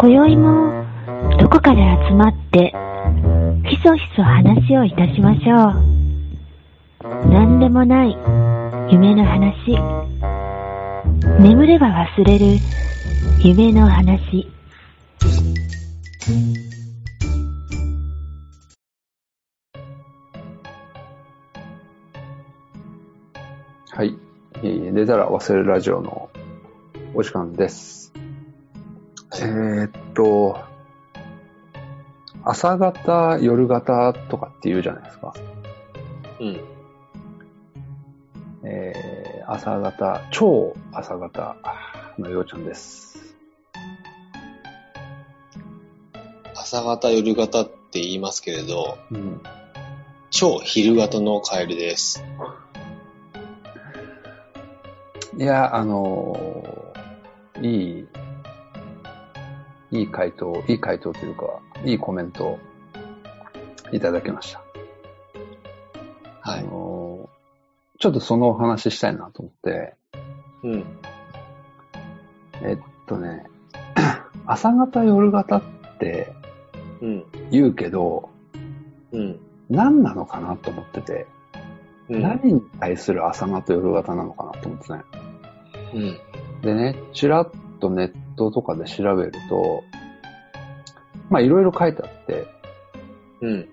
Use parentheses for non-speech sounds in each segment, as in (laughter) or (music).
今宵もどこかで集まってひそひそ話をいたしましょう。何でもない夢の話。眠れば忘れる夢の話。はい。えー出たら忘れるラジオのお時間です。えーっと、朝方、夜型とかって言うじゃないですか。うん。えー朝方、超朝方のようちゃんです。朝型、夜型って言いますけれど、うん。超昼型のカエルです。いや、あのーいい、いい回答、いい回答というか、いいコメントをいただきました。あはい。のーちょっとそのお話ししたいなと思って、うん。えっとね、(clears throat) 朝方夜型ってうん。言うけど、うん。何なのかなと思ってて、うん。何に対する朝方夜型なのかなと思ってね。うん。でね、ちらっとネットとかで調べると、まあいろいろ書いてあって、うん。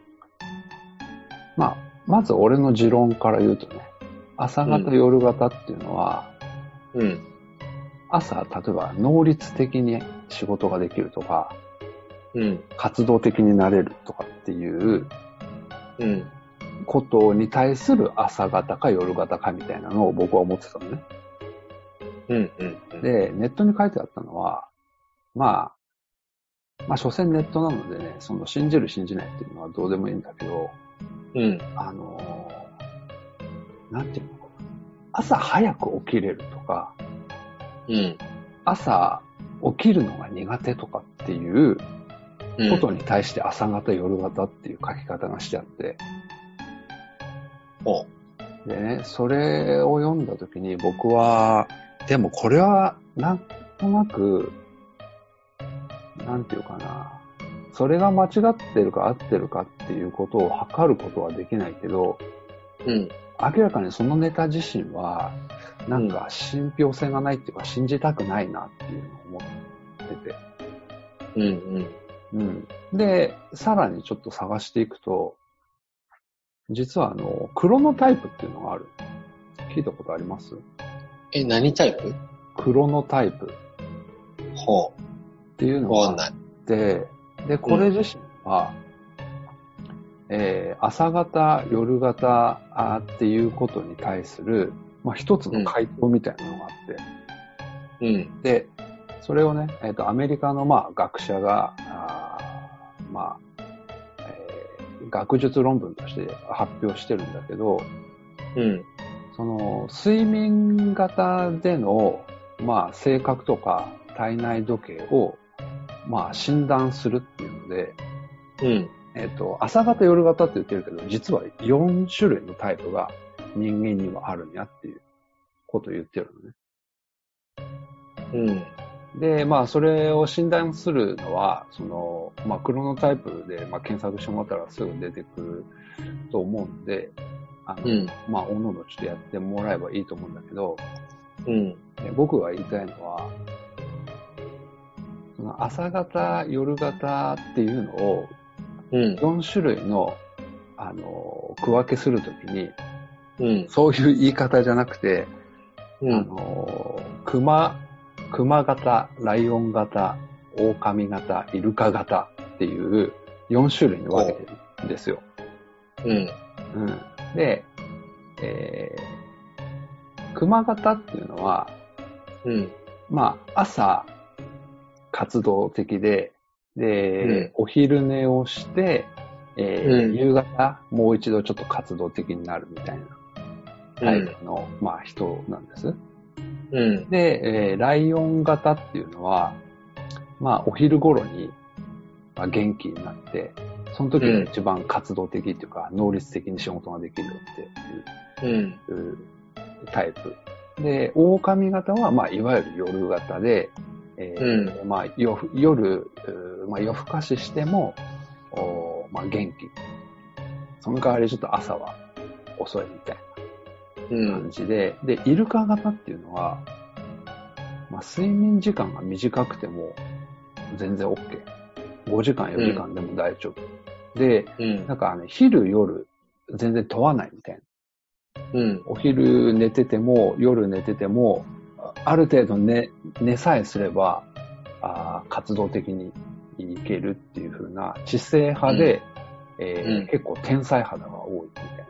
まあ、まず俺の持論から言うとね、朝方、うん夜型っていうのは、うん。朝、例えば能率的に仕事ができるとか、うん。活動的になれるとかっていううん。ことに対する朝型か夜型かみたいなのを僕は思ってたのね。うん。うん。で、ネットに書いてあったのは、まあ、まあ、所詮ネットなのでね、その信じる信じないっていうのはどうでもいいんだけど、うん。あのーなんていうの。朝早く起きれるとか、うん。朝起きるのが苦手とかっていううん。ことに対して朝方、夜型っていう書き方がしてあって、おでね、それを読んだときに僕は、でもこれはなんとなく、なんていうかな、それが間違ってるか合ってるかっていうことを測ることはできないけど、うん。明らかにそのネタ自身は、なんか信憑性がないっていうか信じたくないなっていうのを思ってて。うん。うん。うん。で、さらにちょっと探していくと、実はあの、クロノタイプっていうのがある。聞いたことあります？え、何タイプ？クロノタイプほっていうう。のがあ。って、で、これ自身は、えー朝方、夜型あーっていうことに対する、まあ、一つの回答みたいなのがあって、うん。で、それをね、えっ、と、アメリカの、まあ、学者が、あーまあ、えー学術論文として発表してるんだけど、うん。その、睡眠型での、まあ、性格とか体内時計を、まあ、診断するっていうので、うん。えっ、と、朝型、夜型って言ってるけど、実は4種類のタイプが人間にはあるんやっていうことを言ってるのね。うん。で、まあ、それを診断するのは、その、まあ、クロノタイプで、まあ、検索してもらったらすぐ出てくると思うんで、あの、うんまあ、おのおのちょっとやってもらえばいいと思うんだけど、うん。で僕が言いたいのは、その朝型、夜型っていうのをうん。4種類の、あの、区分けするときに、うん。そういう言い方じゃなくて、あうん。の、熊、熊型、ライオン型、狼型、イルカ型っていう4種類に分けてるんですよ。うん。うん。で、えー、熊型っていうのは、うん。まあ、朝、活動的で、で、うんお昼寝をして、えーうん夕方、もう一度ちょっと活動的になるみたいなタイプの、まあ、人なんです。うん。で、えーライオン型っていうのは、まあ、お昼頃に、まあ、元気になって、その時が一番活動的っていうか、能率的に仕事ができるっていううん。うタイプ。で、狼型は、まあ、いわゆる夜型で、えーまあ、夜、夜、まあ、夜更かししても、おまあ、元気。その代わりちょっと朝は遅いみたいう。な感じで、で、イルカ型っていうのは、まあ、睡眠時間が短くても全然 OK。5時間、4時間でも大丈夫。で、うん。なんかね、昼、夜、全然問わないみたいな。うん。お昼寝てても、夜寝てても、ある程度寝、寝さえすれば、あー活動的にいけるっていう風な知性派で、えーうん結構天才肌が多いみたいな。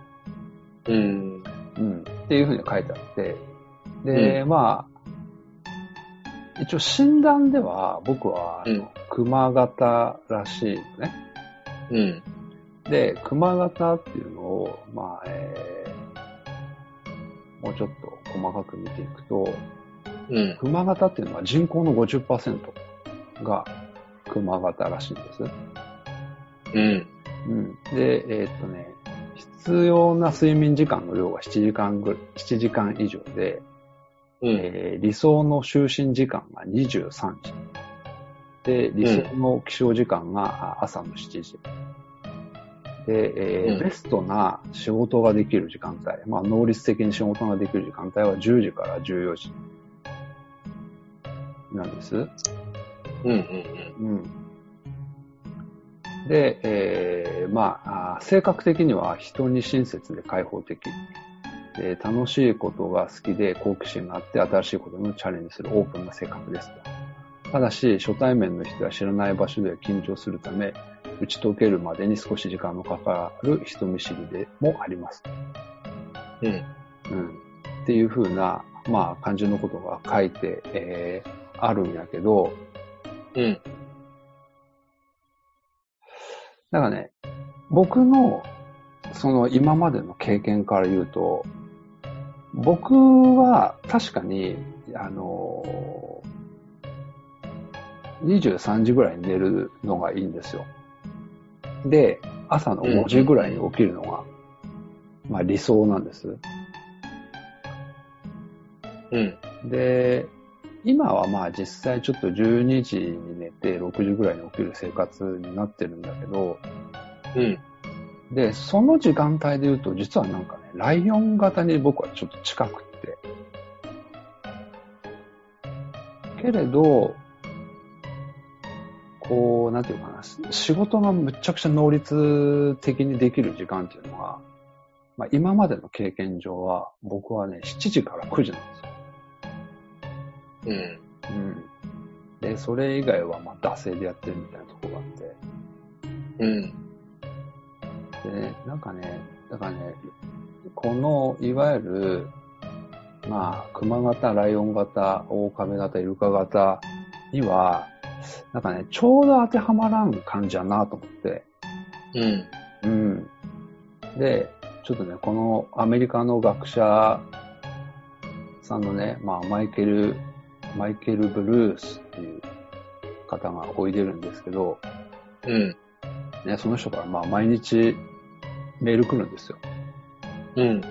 うん。うん。っていう風に書いてあって、で、まあ、一応診断では僕は、あのうん熊型らしいのね。うん。で、熊型っていうのを、まあ、えーもうちょっと細かく見ていくと、うん。熊型っていうのは人口の50%が熊型らしいんです。うん。うん。で、えーっとね、必要な睡眠時間の量が7時間ぐ、7時間以上で、うん。えー理想の就寝時間が23時。で、理想の起床時間があ朝の7時。で、えーうんベストな仕事ができる時間帯、まあ、能率的に仕事ができる時間帯は10時から14時なんです。うん。うん。うん。で、えーまあ性格的には人に親切で開放的。で楽しいことが好きで好奇心があって新しいことにもチャレンジするオープンな性格ですと。ただし、初対面の人は知らない場所で緊張するため、打ち解けるまでに少し時間のかかる人見知りでもあります。うん。うん。っていう風な、まあ、感じのことが書いて、えーあるんやけど、うん。だからね、僕の、その今までの経験から言うと、僕は確かに、あの23時ぐらいに寝るのがいいんですよ。で、朝の5時ぐらいに起きるのが、まあ理想なんです。うん。で、今はまあ実際ちょっと12時に寝て6時ぐらいに起きる生活になってるんだけど、うん。で、その時間帯で言うと、実はなんかね、ライオン型に僕はちょっと近くって。けれど、こう、なんていうかな、し仕事がむっちゃくちゃ能率的にできる時間っていうのは、まあ今までの経験上は、僕はね、7時から9時なんですよ。うん。うん。で、それ以外はまあ惰性でやってるみたいなところがあって。うん。でね、なんかね、だからね、この、いわゆる、まあ、熊型、ライオン型、オオカメ型、イルカ型には、なんかね、ちょうど当てはまらん感じやなと思って、うん。うん。で、ちょっとね、このアメリカの学者さんのね、まあ、マイケル、マイケル・ブルースっていう方がおいでるんですけど、うん。ね、その人からまあ、毎日メール来るんですよ。うん。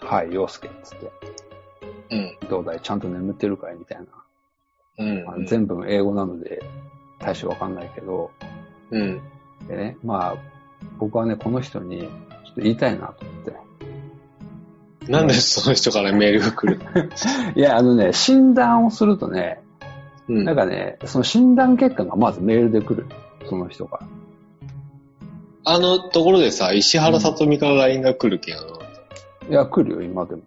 はい、洋介っつって。うん。どうだい？ちゃんと眠ってるかい？みたいな。うん。まあ全部英語なので、大してわかんないけど、うん。でね、まあ、僕はね、この人に、ちょっと言いたいなと思って。なんでその人からメールが来る？(laughs) いや、あのね、診断をするとね、うん。なんかね、その診断結果がまずメールで来る。その人から。あのところでさ、石原さとみから LINE が来るけん。いや、来るよ、今でも。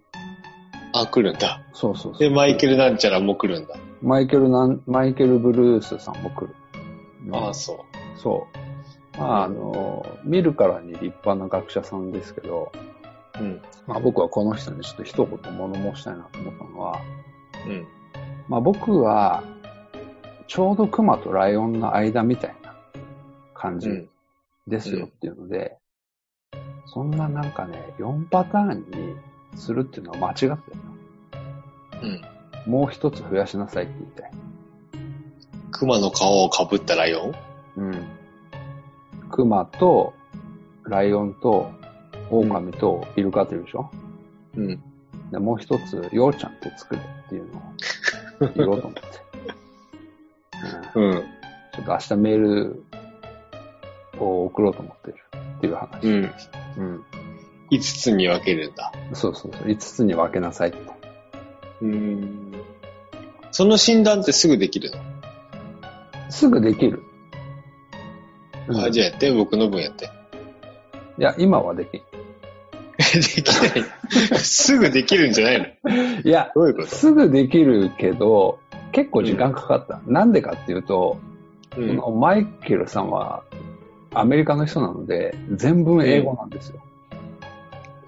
あ、来るんだ。そうそうそう。で、マイケルなんちゃらも来るんだ。マイケルなん、マイケル・ブルースさんも来る。うんああ、そそう。まあ、あの、見るからに立派な学者さんですけど、う。うん。まあ僕はこの人にちょっと一言物申したいなと思ったのは、うん。まあ僕は、ちょうど熊とライオンの間みたいな感じうん。ですよっていうので、そんななんかね、4パターンにするっていうのは間違ってるよ。うん。もう一つ増やしなさいって言いたい。熊の顔をかぶったライオン？うん。熊と、ライオンと、狼とイルカっているでしょ、うん。でもう一つ、ようちゃんって作れっていうのを言おうと思って。うん。ちょっと明日メールを送ろうと思ってるっていう話。うん。うん。5つに分けるんだ。そうそうそう。5つに分けなさいと。うん。その診断ってすぐできるの、すぐできる。うんあ、じゃあやって、僕の分やって。いや、今はできん。(laughs) できない。すぐできるんじゃないの？いや、どういうこと？すぐできるけど、結構時間かかった。なんでかっていうと、うん。このマイケルさんはアメリカの人なので、全文英語なんですよ。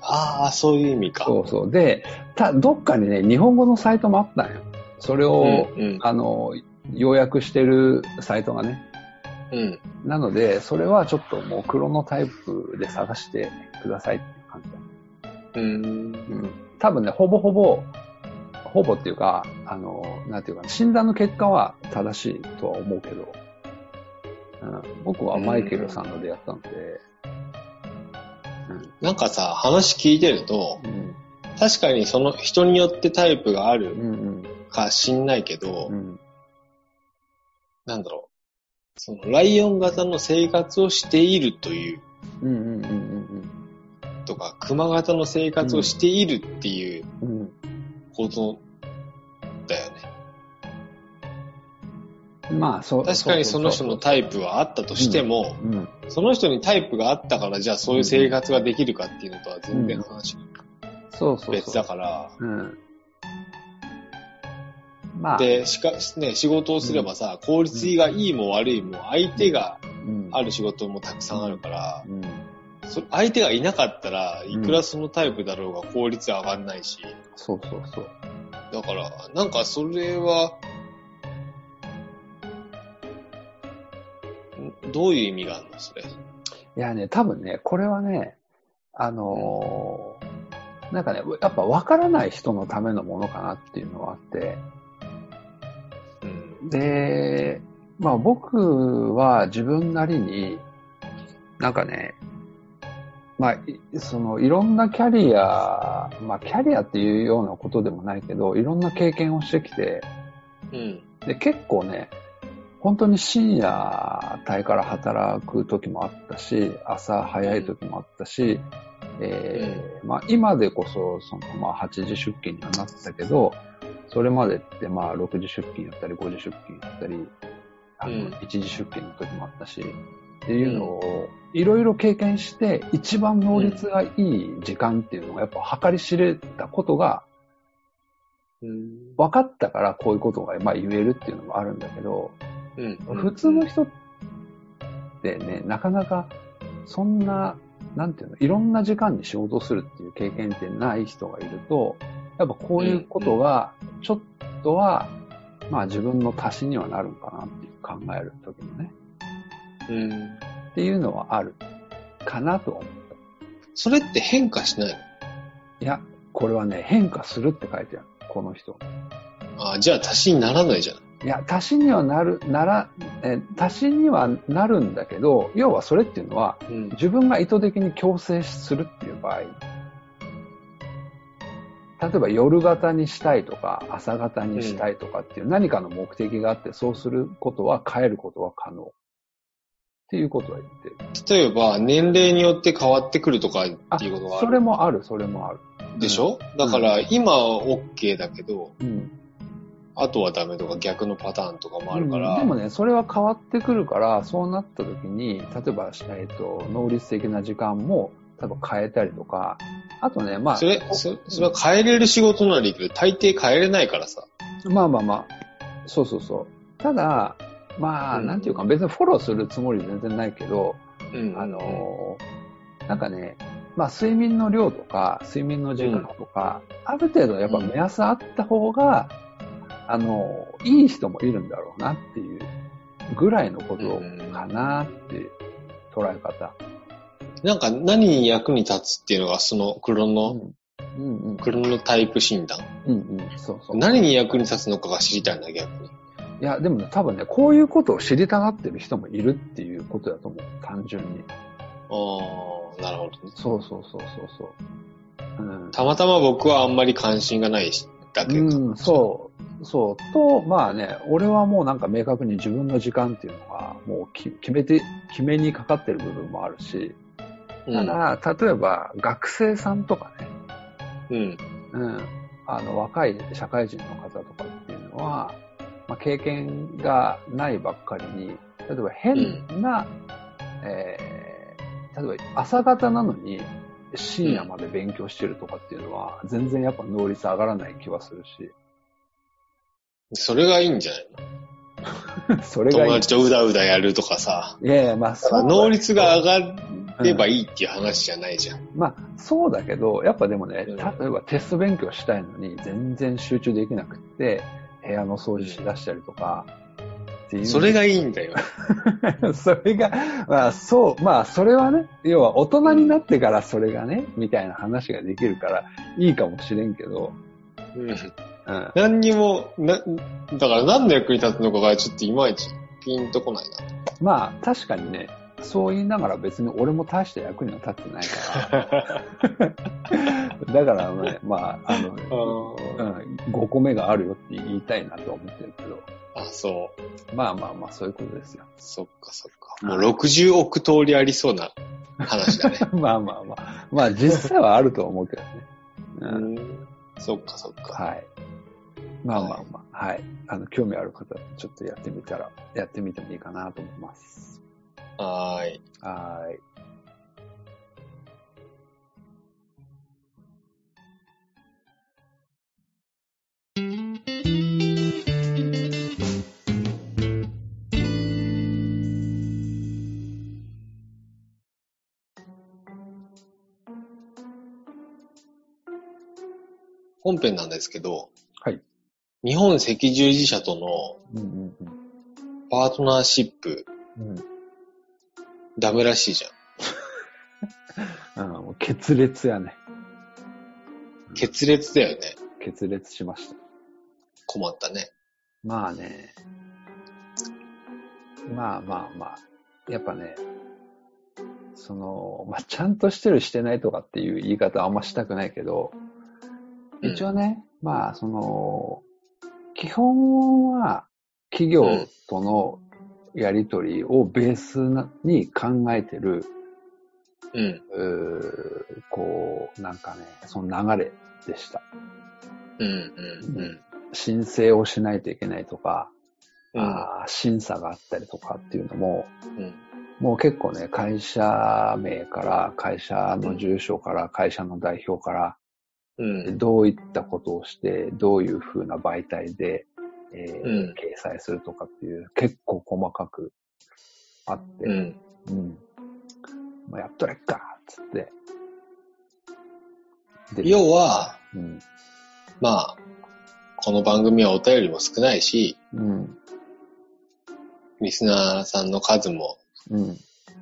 ああ、そういう意味か。そうそう。で、た、どっかにね、日本語のサイトもあったんよ。それを、うん。うん。あの、要約してるサイトがね。うん。なので、それはちょっともうクロノタイプで探してくださいっていう感じだ。うん。うん。多分ね、ほぼほぼ、ほぼっていうか、あの、なんていうかな、診断の結果は正しいとは思うけど、うん、僕はマイケルさんのでやったので、なんかさ、話聞いてると、うん、確かにその人によってタイプがあ、る、か知んないけど、うん、なんだろう。その、ライオン型の生活をしているという、うん、うん、うん、とか、熊型の生活をしているっていう、ことだよね。まあ、そう。確かにその人のタイプはあったとしても、プ、うん、その人にタイプがあったから、じゃあそういう生活ができるかっていうのとは全然話がそうそうそう。別だから、うん。まあ、で、しか、ね、仕事をすればさ、効率がいいも悪いも相手がうん、ある仕事もたくさんあるから、うん、そ相手がいなかったらいくらそのタイプだろうが効率上がんないし、そうそうそう。だから、なんかそれは、どういう意味があるのそれ？いやね、多分ね、これはね、あのーなんかね、やっぱ分からない人のためのものかなっていうのはあって、うん。で、まあ僕は自分なりに、なんかね、まあ、いそのいろんなキャリア、まあキャリアっていうようなことでもないけど、いろんな経験をしてきて、うん。で、結構ね、本当に深夜帯から働く時もあったし、朝早い時もあったし、えーまあ今でこそ、そのまあ8時出勤にはなったけど、それまでってまあ6時出勤やったり5時出勤やったり、あのうん。1時出勤の時もあったし、っていうのをいろいろ経験して、一番能率がいい時間っていうのがやっぱ計り知れたことがうん。分かったからこういうことがまあ言えるっていうのもあるんだけど、うん。普通の人ってね、なかなかそんな、なんていうの、いろんな時間に仕事をするっていう経験ってない人がいると、やっぱこういうことが、ちょっとは、まあ自分の足しにはなるんかなっていう考えるときのね、うん。っていうのはあるかなと思う。それって変化しないの？いや、これはね、変化するって書いてある。この人。あじゃあ足しにならないじゃん。いや、足しにはなる、なら、え、足しにはなるんだけど、要はそれっていうのは、うん。自分が意図的に強制するっていう場合、例えば夜型にしたいとか朝型にしたいとかっていう何かの目的があってそうすることは変えることは可能っていうことは言ってる。例えば、年齢によって変わってくるとかあっていうことがあそる。れもある、それもある。でしょ、だから、今は OK だけど、うん。あとはダメとか逆のパターンとかもあるから、うんでもね、それは変わってくるから、そうなった時に、例えば、えっ、と、能率的な時間も、例えば変えたりとか、あとね、まあ、それ、そそれは変えれる仕事ならいいけど、大抵変えれないからさ。まあまあまあ、そうそうそう。ただ、まあ、うんなんていうか、別にフォローするつもり全然ないけど、うん。あのーなんかね、まあ、睡眠の量とか、睡眠の時間とか、ある程度やっぱ目安あった方が、あのーいい人もいるんだろうなっていうぐらいのことかなっていう捉え方。なんか何に役に立つっていうのが、そのクロうノ、ん。うんうん。クロノタイプ診断？うんうん。そうそう。何に役に立つのかが知りたいな、逆に。いや、でもね、多分ね、こういうことを知りたがってる人もいるっていうことだと思う。単純に。ああ、なるほどね。そうそうそうそうそう。うん。たまたま僕はあんまり関心がないしだけど。うん、そう。そう。と、まあね、俺はもうなんか明確に自分の時間っていうのが、もうき決めて、決めにかかってる部分もあるし、うん。ただ、例えば学生さんとかね、うん。うん、あの、若い社会人の方とかっていうのは、まあ、経験がないばっかりに、例えば変な、えー例えば朝方なのに深夜まで勉強してるとかっていうのは、全然やっぱ能率上がらない気はするし、それがいいんじゃないの？(laughs) それがいい。友達とうだうだやるとかさ。いやいや、まあそう。能率が上がればいいっていう話じゃないじゃん。まあ、そうだけど、やっぱでもね、うん例えばテスト勉強したいのに全然集中できなくって、部屋の掃除しだしたりとか。それがいいんだよ。(laughs) それが、まあそう、まあそれはね、要は大人になってからそれがね、みたいな話ができるからいいかもしれんけど、うん。うん。何にも、な、だから何の役に立つのかがちょっといまいちピンとこないな。まあ確かにね、そう言いながら別に俺も大して役には立ってないから、(laughs) だからね、まあ、あの、うん、5個目があるよって言いたいなとは思ってるけど、あ、そう。まあまあまあそういうことですよ。そっかそっか。もう60億通りありそうな話だね。(laughs) まあまあまあ、まあ実際はあると思うけどね。ううん、ん。そっかそっか。はい。まあまあまあ、はい。あの、興味ある方はちょっとやってみたら、やってみてもいいかなと思います。はーい。はーい。本編なんですけど、はい。日本赤十字社とのうんうんパートナーシップ、うん。うん。ダメらしいじゃん。(laughs) あのもう決裂やね。決裂だよね。決裂しました。困ったね。まあね。まあまあまあ。やっぱね、その、まあちゃんとしてるしてないとかっていう言い方はあんましたくないけど、うん一応ね、まあその、基本は企業とのやりとりをベースなに考えてる、うん。うーこう、なんかね、その流れでした。うん、うん、うん。申請をしないといけないとか、うんあー審査があったりとかっていうのも、うん。もう結構ね、会社名から、会社の住所から、会社の代表から、うん。どういったことをして、どういう風な媒体で、えーうん掲載するとかっていう、結構細かくあって、うん。うん。まあ、やっとれっかつって。で要は、うん。まあ、この番組はお便りも少ないし、うん。リスナーさんの数も、うん。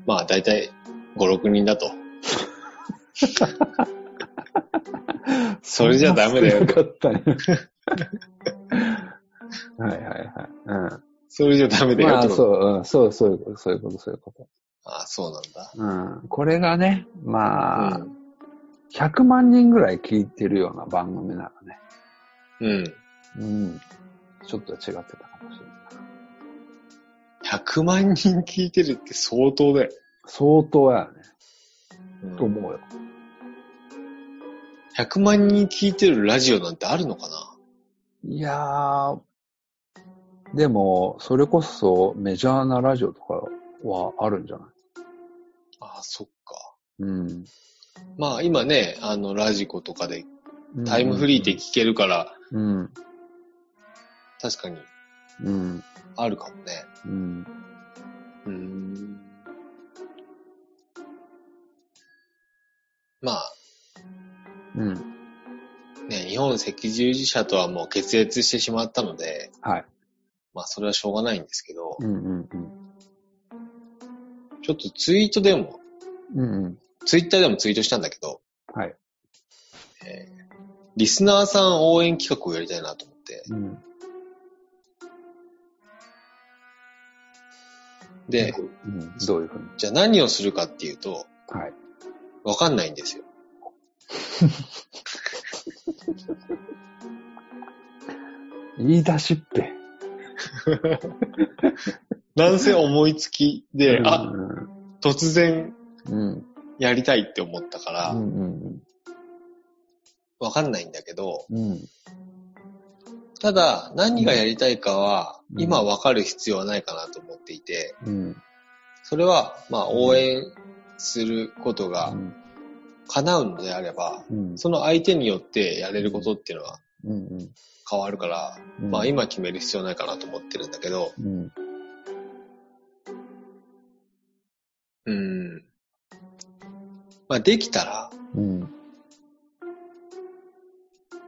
まあ、だいたい5、6人だと。(laughs) (laughs) それじゃダメだよよかったね。(laughs) はいはいはい。うん。それじゃダメだよまあ。そう、うん、そう、そういうこと、そういうこと、そういうこああ、そうなんだ。と。うん。これがね、まあ、うん100万人ぐらい聞いてるような番組ならね、うん。うん。ちょっと違ってたかもしれない。100万人聞いてるって相当だよ。相当やね、うんと思うよ。100万人聞いてるラジオなんてあるのかな？いやー、でも、それこそメジャーなラジオとかはあるんじゃない？ああ、そっか。うん。まあ今ね、あの、ラジコとかでタイムフリーで聞けるから、うん。確かにうん。あるかもね。うん。うーん。まあ、うん。ね、日本赤十字社とはもう決裂してしまったので、はい。まあそれはしょうがないんですけど、うんうんちょっとツイートでも、うん。うんうん。ツイッターでもツイートしたんだけど、はい。えーリスナーさん応援企画をやりたいなと思って、うん。で、うん、どういうふうに？じゃあ何をするかっていうと、はい。わかんないんですよ。(laughs) 言い出しっぺ。なんせ思いつきで、あ、うん突然うん。やりたいって思ったから、うんうんわかんないんだけど、うん。ただ、何がやりたいかは、うん今わかる必要はないかなと思っていて、うん。それは、まあ、応援することがうん。叶うのであれば、うん。その相手によってやれることっていうのはうん。変わるから、うん。まあ、今決める必要ないかなと思ってるんだけど、うん。うん。まあ、できたら、うん。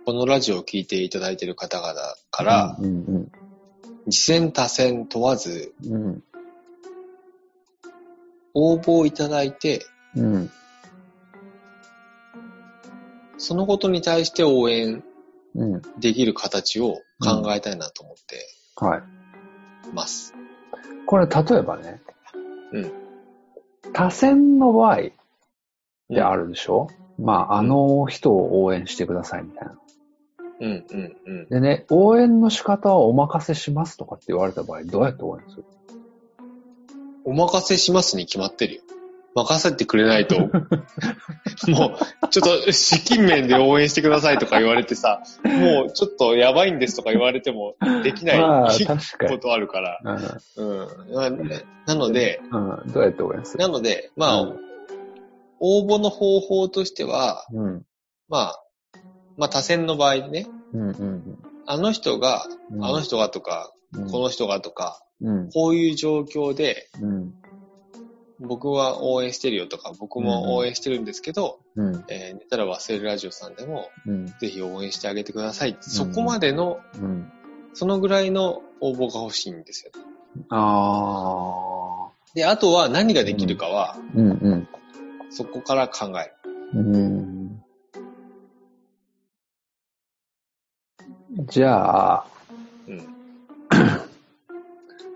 このラジオを聞いていただいている方々から、うん。うん。次戦多戦問わず、うん。応募いただいて、うん。そのことに対して応援うん。できる形を考えたいなと思ってはい。ます。これ、例えばね。うん。多選の場合である。るでしょ、まあ、あの人を応援してくださいみたいな。うん、うん、うん。でね、応援の仕方はお任せしますとかって言われた場合、どうやって応援する？お任せしますに決まってるよ。任せてくれないと、(laughs) もう、ちょっと資金面で応援してくださいとか言われてさ、もうちょっとやばいんですとか言われてもできないまあ、こ。とあるから。うん。うん。ななので、うん。どうやって応援する？なので、まあ、うん応募の方法としては、うん。まあ、まあ多選の場合ね、うん。うん。あの人が、うんあの人がとか、うん、この人がとか、うん。こういう状況でうん。僕は応援してるよとか、僕も応援してるんですけど、うん。えー寝たら忘れるラジオさんでも、うん。ぜひ応援してあげてください。そこまでの、うん。そのぐらいの応募が欲しいんですよね。ああ。で、あとは何ができるかは、うん。うん。そこから考える。うん。じゃあ、うん。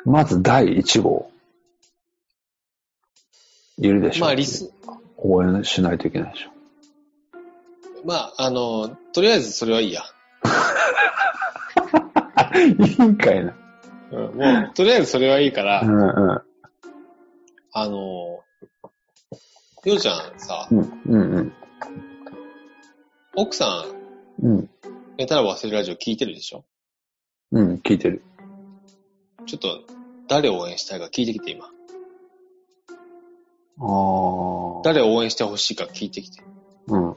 (coughs) まず第1号。いるでしょまあ、リス、応援しないといけないでしょ。まあ、あの、とりあえずそれはいいや。(laughs) いいんかいな。うん、もう、とりあえずそれはいいから、うんうん。あの、ようちゃんさ、うんうんうん。奥さん、うん。寝たら忘れるラジオ聞いてるでしょ？うん、聞いてる。ちょっと、誰を応援したいか聞いてきて、今。ああ。誰を応援してほしいか聞いてきて。うん。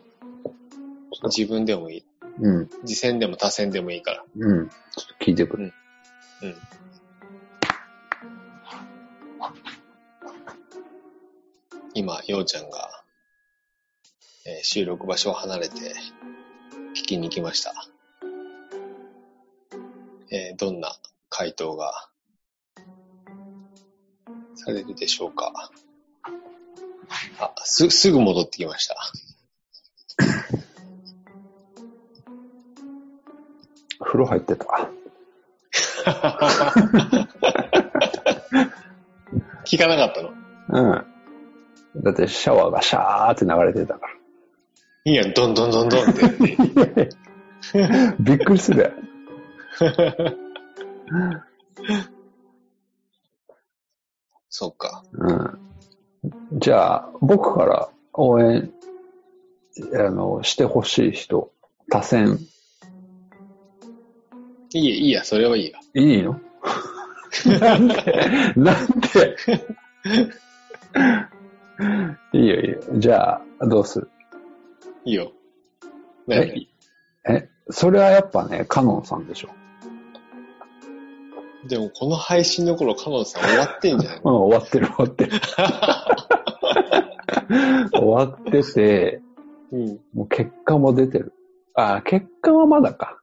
自分でもいい。うん。次戦でも他戦でもいいから。うん。ちょっと聞いてくる。うん。今、ようちゃんが、えー収録場所を離れて、聞きに来ました。えーどんな回答がされるでしょうか。あ、す、すぐ戻ってきました。風呂入ってた。聞かなかったの？うん。だってシャワーがシャーって流れてたかいいやん、どんどんどんどんって。ら。びっくりするや (laughs) そっか。うん。じゃあ、僕から応援、あの、してほしい人、多選、いいや、いいや、それはいいや。いいの？(laughs) なんで、なんで？いいよ、いいよ。じゃあ、どうする？いいよ。え？ね、え、それはやっぱね、カノンさんでしょ。でもこの配信の頃、カノンさん終わってんじゃない？うん、終わってる、終わってる。(laughs) (laughs) 終わってて、うん。もう結果も出てる。あ、結果はまだか。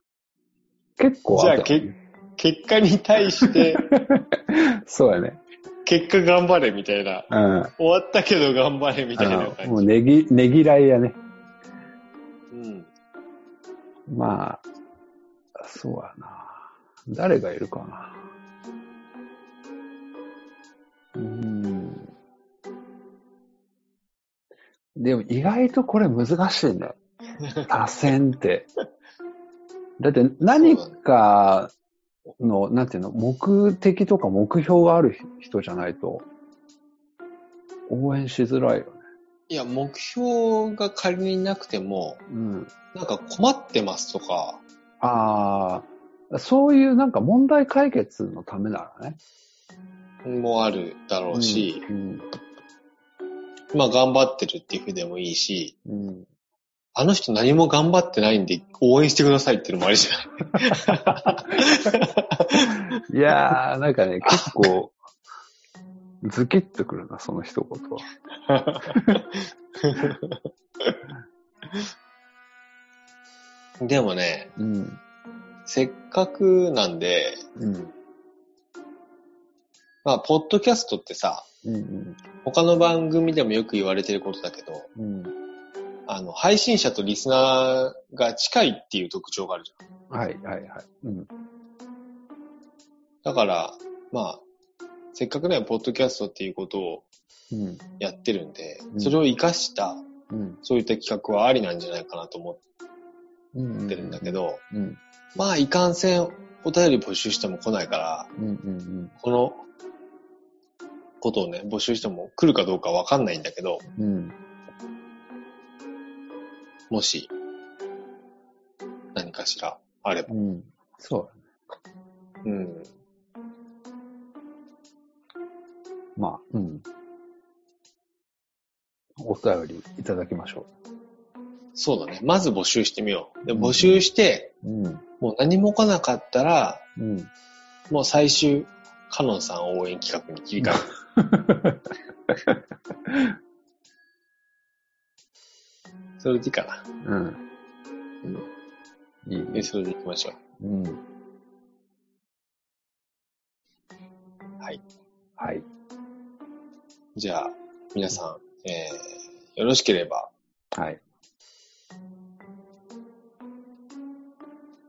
結構じゃあ、後け、結果に対して、(laughs) そうやね。結果頑張れみたいな。うん。終わったけど頑張れみたいな感じ。うねぎ、ねぎらいやね。うん。まあ、そうやな。誰がいるかな。うーん。でも意外とこれ難しいね。多選って。だって何かの、なんていうの、目的とか目標がある人じゃないと、応援しづらいよね。いや、目標が仮になくても、うん。なんか困ってますとか、ああ、そういうなんか問題解決のためならね。もあるだろうし、うん。まあ頑張ってるっていうふうでもいいし、うん。あの人何も頑張ってないんで応援してくださいっていうのもありじゃない (laughs) いやー、なんかね、結構、ズキッとくるな、その一言は。(laughs) でもね、うん。せっかくなんで、うん。まあ、ポッドキャストってさ、うん。他の番組でもよく言われてることだけど、うん。あの、配信者とリスナーが近いっていう特徴があるじゃん。はい、はい、はい。うん。だから、まあ、せっかくね、ポッドキャストっていうことをうん。やってるんで、うんそれを活かした、うん。そういった企画はありなんじゃないかなと思うん。ってるんだけ。ど、うん。まあ、いかんせんお便り募集しても来ないから、うん。うん。このことをね、募集しても来るかどうかわかんないんだけど、うん。もし、何かしらあれば。うん。そうだね。うん。まあ、うん。お便りいただきましょそうだね。まず募集してみよう。で、募集して、う。うん。もう何も来なかったら、うん。もう最終、カノンさん応援企画に切り替える。(laughs) それでいいかな。うん。いいで、それで行きましょう。うん。はい。はい。じゃあ、皆さん、えー、よろしければ、はい。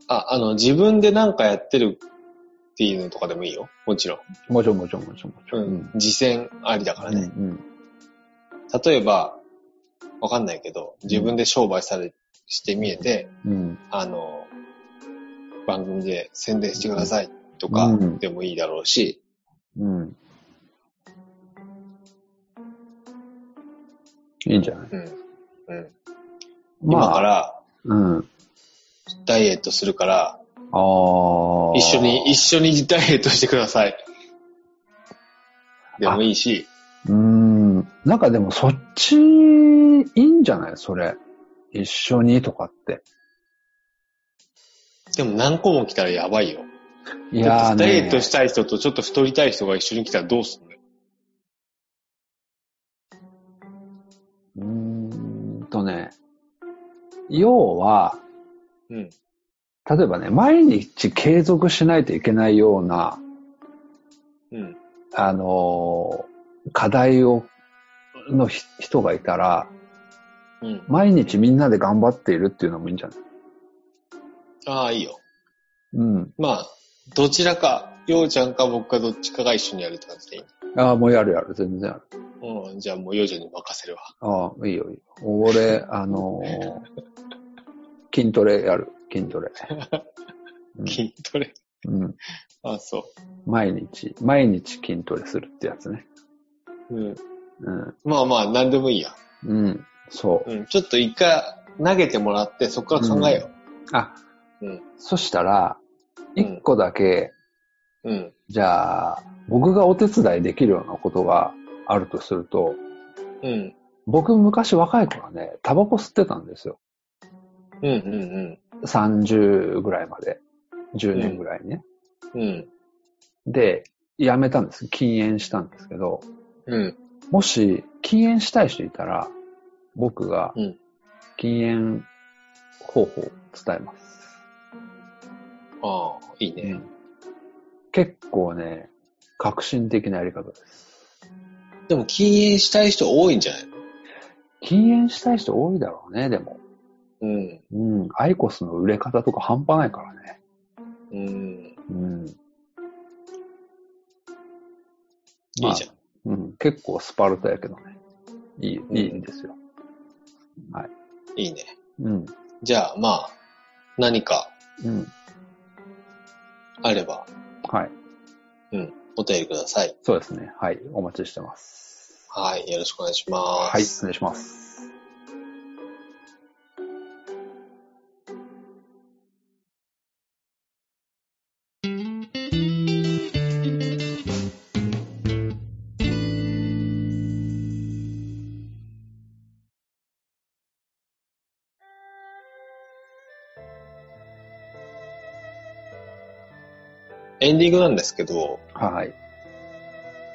あ、あの、自分で何かやってるっていうのとかでもいいよ。もちろん。もちろん、もちろん、もちろん、もちろん。うん。実践ありだからうん。ね。うん。例えば、わかんないけど、自分で商売され、してみえて、うん。あの、番組で宣伝してくださいとかうんでもいいだろうし、うん。いいんじゃない？うん。うん。まあ、今から、うん。ダイエットするから。一緒に、一緒にダイエットしてください。でもいいし、うーん。なんかでもそっち、いいんじゃない？それ。一緒にとかって。でも何個も来たらやばいよ。いや。ダイエットしたい人とちょっと太りたい人が一緒に来たらどうすんのよ。うーんとね。要は、うん。例えばね、毎日継続しないといけないような、うん。あのー課題を、のひ人がいたら、うん。毎日みんなで頑張っているっていうのもいいんじゃない？ああ、いいよ。うん。まあ、どちらか、ようちゃんか僕かどっちかが一緒にやるって感じでいい。ああ、もうやるやる、全然やる。うん。じゃあもうようちゃんに任せるわ。ああ、いいよ、いいよ。俺、あのー筋トレやる、筋トレ。うん筋トレ。うん。あそう。毎日、毎日筋トレするってやつね。うん。うん。まあまあ、なんでもいいや。うん。そう。うん。ちょっと一回投げてもらって、そこから考えよあ、うんそしたら、うん一個だけ、う。うん。じゃあ、僕がお手伝いできるようなことがあるとすると、うん。僕昔若い頃ね、タバコ吸ってたんですよ。うんうん30ぐらいまで。10年ぐらいね。うん。うん。で、やめたんです。禁煙したんですけど、うん。もし禁煙したい人いたら、僕がうん禁煙方法を伝えます。ああ、いいね。結構ね、革新的なやり方です。でも禁煙したい人多いんじゃないの？禁煙したい人多いだろうね、でも。うん。うん、アイコスの売れ方とか半端ないからね。うん。うん。いいじゃん。うん、結構スパルタやけどね。いい、いいんですよ。いいね。うん。じゃあ、まあ、何かうん。あれば、はい。うん、お便りください。そうですね。はい。お待ちしてます。はい、よろしくお願いします。はい。お願いします。エンディングなんですけど、はい。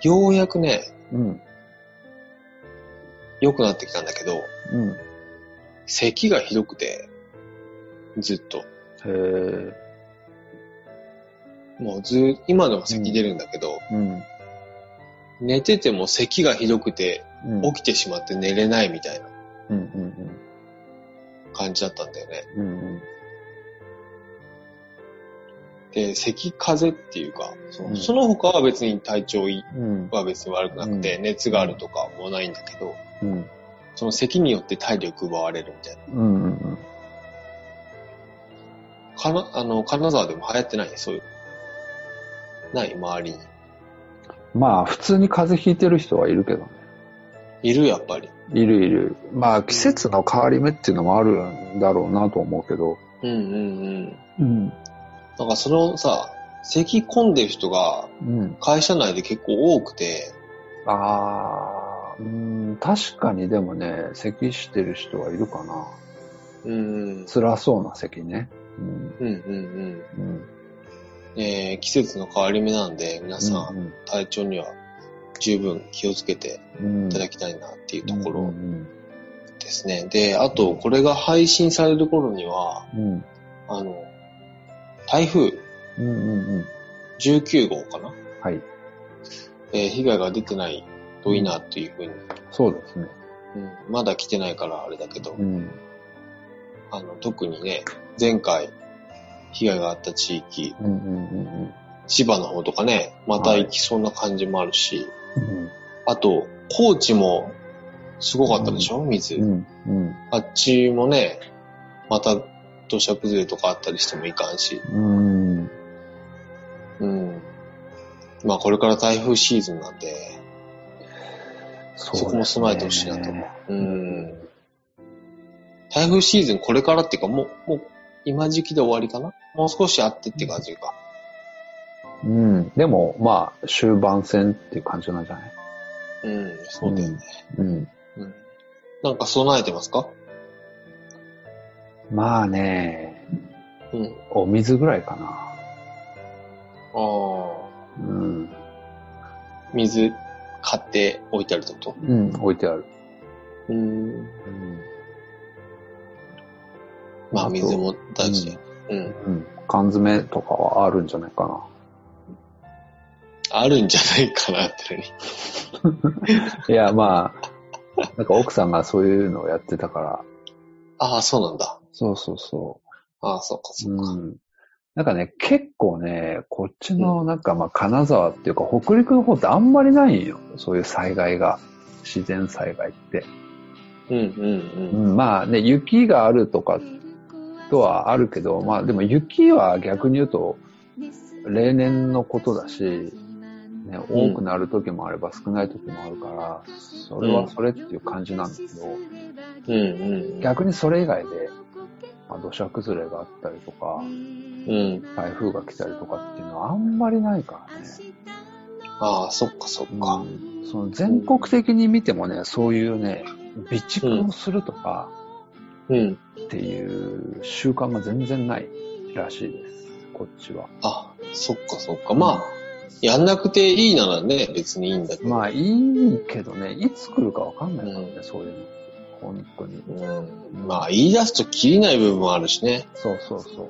ようやくね、うん。良くなってきたんだけど、うん。咳がひどくて、ずっと。へえ。もうず、今でも咳出るんだけど、うん。寝てても咳がひどくて、うん。起きてしまって寝れないみたいなうんうん感じだったんだよね。うん。うんで、咳風邪っていうか、その,、他は別に体調。は別に悪くなくて、熱があるとかもないんだけど、うん。その咳によって体力奪われるみたいな。うんうんうん。かな、あの、金沢でも流行ってない？そういう。ない？周りに。まあ、普通に風邪ひいてる人はいるけどね。いるやっぱり。いるいる。まあ、季節の変わり目っていうのもあるんだろうなと思うけど。うんうんうん。うん。なんかそのさ、咳込んでる人がうん。会社内で結構多くて、ああ、うん、確かにでもね、咳してる人はいるかな。うん、辛そうな咳ね。うん。うんうんうん。うん。えー季節の変わり目なんで、皆さん、うん体調には十分気をつけてうん。いただきたいなっていうとこうろんですね。で、あと、これが配信される頃には、うん。あの、台風うんうんうん。19号かな？はい。えー被害が出てないといいなっていうふうに、そうですね。うん、まだ来てないからあれだけど、うん。あの、特にね、前回被害があった地域、うんうん千葉の方とかね、また行きそうな感じもあるし、うんうん。あと、高知もすごかったでしょ？水、うんうん。あっちもね、また土砂崩れとかあったりしてもいかんし、うん。うん。まあこれから台風シーズンなんで、そそこも備えてほしいなとねうん。台風シーズンこれからっていうか、もう、もう、今時期で終わりかな？もう少しあってって感じか。うん。でも、まあ、終盤戦っていう感じなんじゃない？うん、そうだよね。うん。うん。なんか備えてますか？まあね、うん。お水ぐらいかな。ああ。うん。水買って置いてあるってこと？うん、置いてある。うん。うん。まあと水も大事で。うん。うん。缶詰とかはあるんじゃないかな。あるんじゃないかなってのに。(laughs) いや、まあ、なんか奥さんがそういうのをやってたから。ああ、そうなんだ。そうそうそああ、そうか、う。そうか。うん。なんかね、結構ね、こっちのなんかまあ金沢っていうか北陸の方ってあんまりないんよ。そういう災害が。自然災害って。うん、うん、うん、まあね、雪があるとかとはあるけど、まあでも雪は逆に言うと、例年のことだし、ね、多くなる時もあれば少ない時もあるから、それはそれっていう感じなんだけど、うん。うん、うん。逆にそれ以外で、まあ、土砂崩れがあったりとか、うん。台風が来たりとかっていうのはあんまりないからね。ああ、そっか、そっか。うんその全国的に見てもね、そういうね、備蓄をするとかうん。っていう習慣が全然ないらしいです。こっちは。あ、そっか、そっか。まあ、やんなくていいならね、別にいいんだけど。まあいいけどね、いつ来るかわかんないからね、うんそういうの。本当に。うん。まあ、言い出すと切りない部分もあるしね。そうそうそう。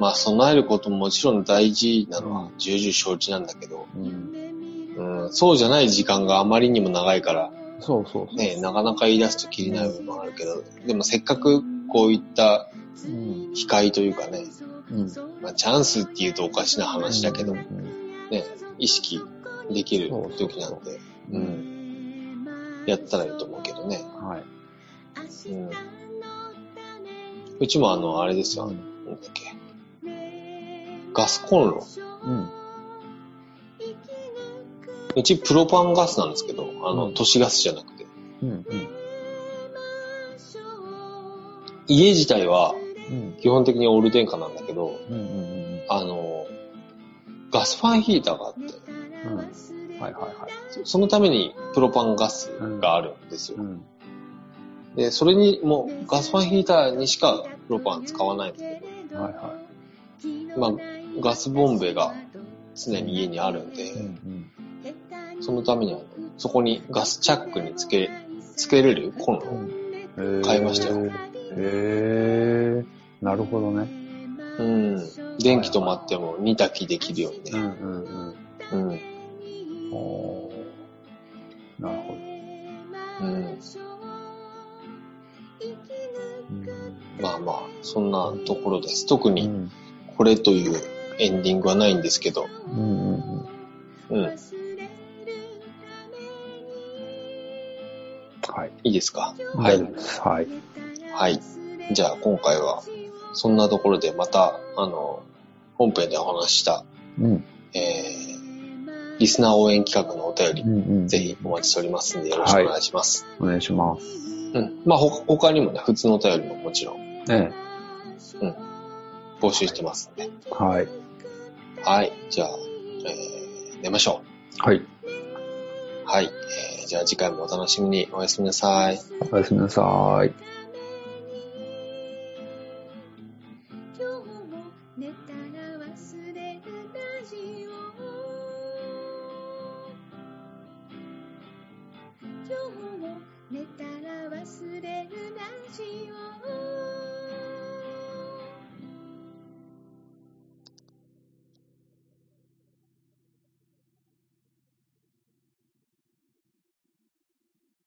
まあ、備えることももちろん大事なのは重々承知なんだけど、うん、うん、そうじゃない時間があまりにも長いから、そうそうそう。ね、なかなか言い出すと切りない部分もあるけど、でもせっかくこういったうん。機会というかね、うん。まあ、チャンスって言うとおかしな話だけど、うんね、意識できる時なんで、ううんん、やったらいいと思うけどね。はい。うん、うちもあの、あれですよ、なんだっけ。ガスコンロ。うん。うちプロパンガスなんですけど、あの、うん都市ガスじゃなくて。うん。うん。家自体はうん。基本的にオール電化なんだけど、うん。うん。あの、ガスファンヒーターがあって、うん。はいはいはい。そのためにプロパンガスがあるんですよ。うん。で、それにもうガスファンヒーターにしかプロパン使わないんですけはいはど、まあ、ガスボンベが常に家にあるんで、い。うん。そのためにあのそこにガスチャックにつけ、つけれるコンロうん。買いましたよへえ。なるほどね。うん。電気止まっても煮炊きできるようにね。うんうんうん。うん。おーなるほど。うん。まあまあ、そんなところです。特にうんこれというエンディングはないんですけど、うんうんうん。はい。いいですか？はい。はい。はい。じゃあ今回は、そんなところでまた、あの、本編でお話しした、うん。えー、リスナー応援企画のお便り、うんうん。ぜひお待ちしておりますんでよろしくお願いします。お願いします。うん。まあ、ほ他にもね、普通のお便りももちろんえ募集してますんで。え。はい。はい。じゃあ、えー、寝ましょはい。う。はい。えー、じゃあ次回もお楽しみに。おやすみなさい。おやすみなさい。